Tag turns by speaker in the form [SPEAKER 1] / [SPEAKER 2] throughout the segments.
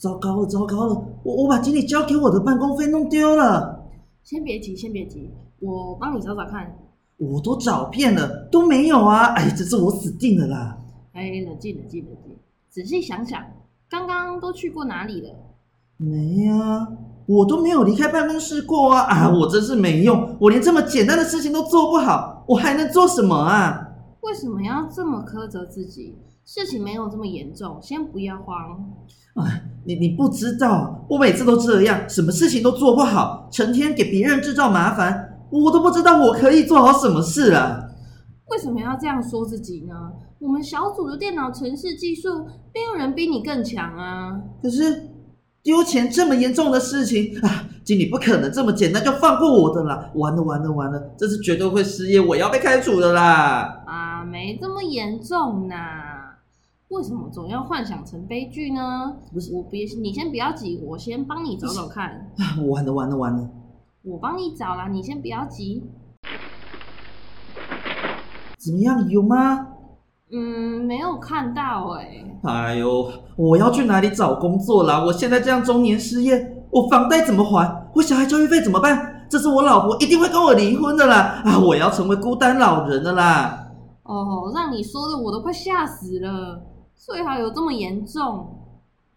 [SPEAKER 1] 糟糕了，糟糕了！我我把经理交给我的办公费弄丢了。
[SPEAKER 2] 先别急，先别急，我帮你找找看。
[SPEAKER 1] 我都找遍了，都没有啊！哎，这次我死定了啦！
[SPEAKER 2] 哎，冷静，冷静，冷静，仔细想想，刚刚都去过哪里了？
[SPEAKER 1] 没啊，我都没有离开办公室过啊！啊，我真是没用，我连这么简单的事情都做不好，我还能做什么啊？
[SPEAKER 2] 为什么要这么苛责自己？事情没有这么严重，先不要慌。
[SPEAKER 1] 哎，你你不知道，我每次都这样，什么事情都做不好，成天给别人制造麻烦，我都不知道我可以做好什么事啊！
[SPEAKER 2] 为什么要这样说自己呢？我们小组的电脑程式技术，没有人比你更强啊！
[SPEAKER 1] 可是丢钱这么严重的事情啊，经理不可能这么简单就放过我的啦！完了完了完了，这次绝对会失业，我要被开除的啦！
[SPEAKER 2] 啊，没这么严重呐。为什么总要幻想成悲剧呢？不是我别，你先不要急，我先帮你找找看。
[SPEAKER 1] 完了完了完了！
[SPEAKER 2] 我帮你找啦，你先不要急。
[SPEAKER 1] 怎么样，有吗？
[SPEAKER 2] 嗯，没有看到哎。
[SPEAKER 1] 哎呦，我要去哪里找工作啦？我现在这样中年失业，我房贷怎么还？我小孩教育费怎么办？这是我老婆一定会跟我离婚的啦！啊，我要成为孤单老人的啦！
[SPEAKER 2] 哦，让你说的我都快吓死了。最好有这么严重，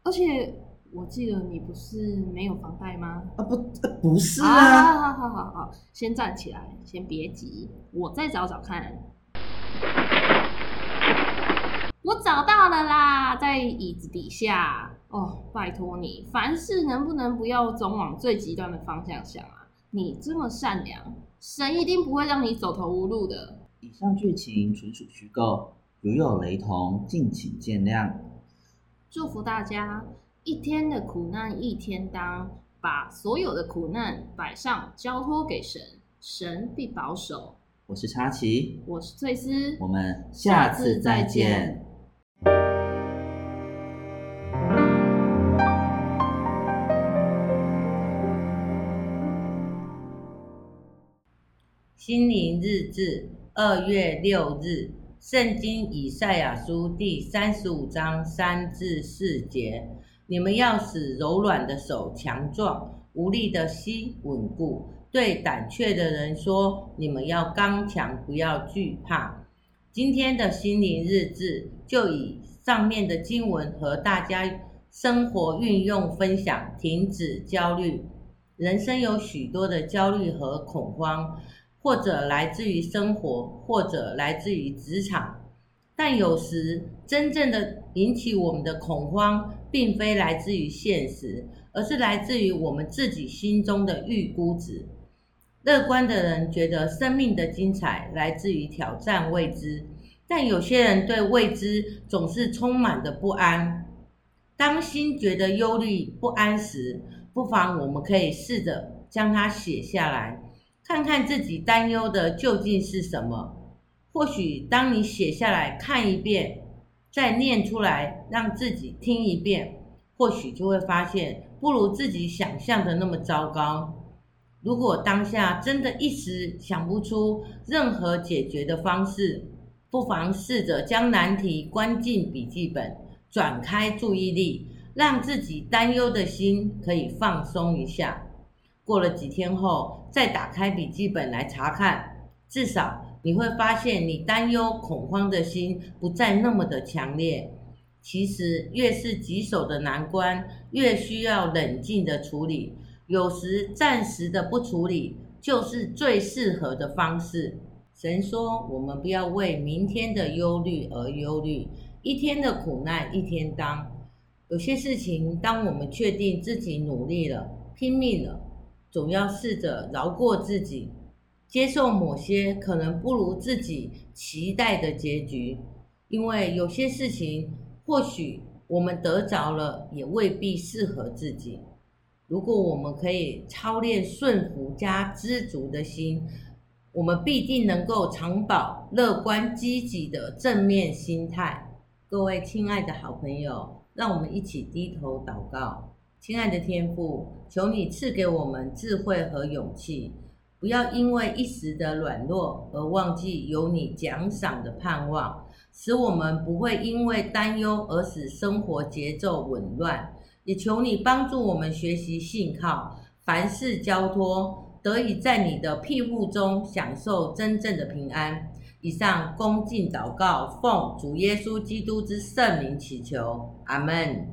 [SPEAKER 2] 而且我记得你不是没有房贷吗？
[SPEAKER 1] 啊不，不是啊！
[SPEAKER 2] 好好好好，先站起来，先别急，我再找找看。我找到了啦，在椅子底下。哦，拜托你，凡事能不能不要总往最极端的方向想啊？你这么善良，神一定不会让你走投无路的。
[SPEAKER 3] 以上剧情纯属虚构。如有雷同，敬请见谅。
[SPEAKER 2] 祝福大家一天的苦难一天当，把所有的苦难摆上，交托给神，神必保守。
[SPEAKER 3] 我是查奇，
[SPEAKER 2] 我是翠丝，
[SPEAKER 3] 我们下次再见。
[SPEAKER 4] 心灵日志，二月六日。圣经以赛亚书第三十五章三至四节：你们要使柔软的手强壮，无力的膝稳固。对胆怯的人说：你们要刚强，不要惧怕。今天的心灵日志就以上面的经文和大家生活运用分享。停止焦虑，人生有许多的焦虑和恐慌。或者来自于生活，或者来自于职场，但有时真正的引起我们的恐慌，并非来自于现实，而是来自于我们自己心中的预估值。乐观的人觉得生命的精彩来自于挑战未知，但有些人对未知总是充满的不安。当心觉得忧虑不安时，不妨我们可以试着将它写下来。看看自己担忧的究竟是什么？或许当你写下来看一遍，再念出来让自己听一遍，或许就会发现不如自己想象的那么糟糕。如果当下真的一时想不出任何解决的方式，不妨试着将难题关进笔记本，转开注意力，让自己担忧的心可以放松一下。过了几天后，再打开笔记本来查看，至少你会发现你担忧、恐慌的心不再那么的强烈。其实，越是棘手的难关，越需要冷静的处理。有时暂时的不处理，就是最适合的方式。神说：“我们不要为明天的忧虑而忧虑，一天的苦难一天当。”有些事情，当我们确定自己努力了、拼命了。总要试着饶过自己，接受某些可能不如自己期待的结局，因为有些事情或许我们得着了，也未必适合自己。如果我们可以操练顺服加知足的心，我们必定能够长保乐观积极的正面心态。各位亲爱的好朋友，让我们一起低头祷告。亲爱的天父，求你赐给我们智慧和勇气，不要因为一时的软弱而忘记有你奖赏的盼望，使我们不会因为担忧而使生活节奏紊乱，也求你帮助我们学习信靠，凡事交托，得以在你的庇护中享受真正的平安。以上恭敬祷告，奉主耶稣基督之圣名祈求，阿门。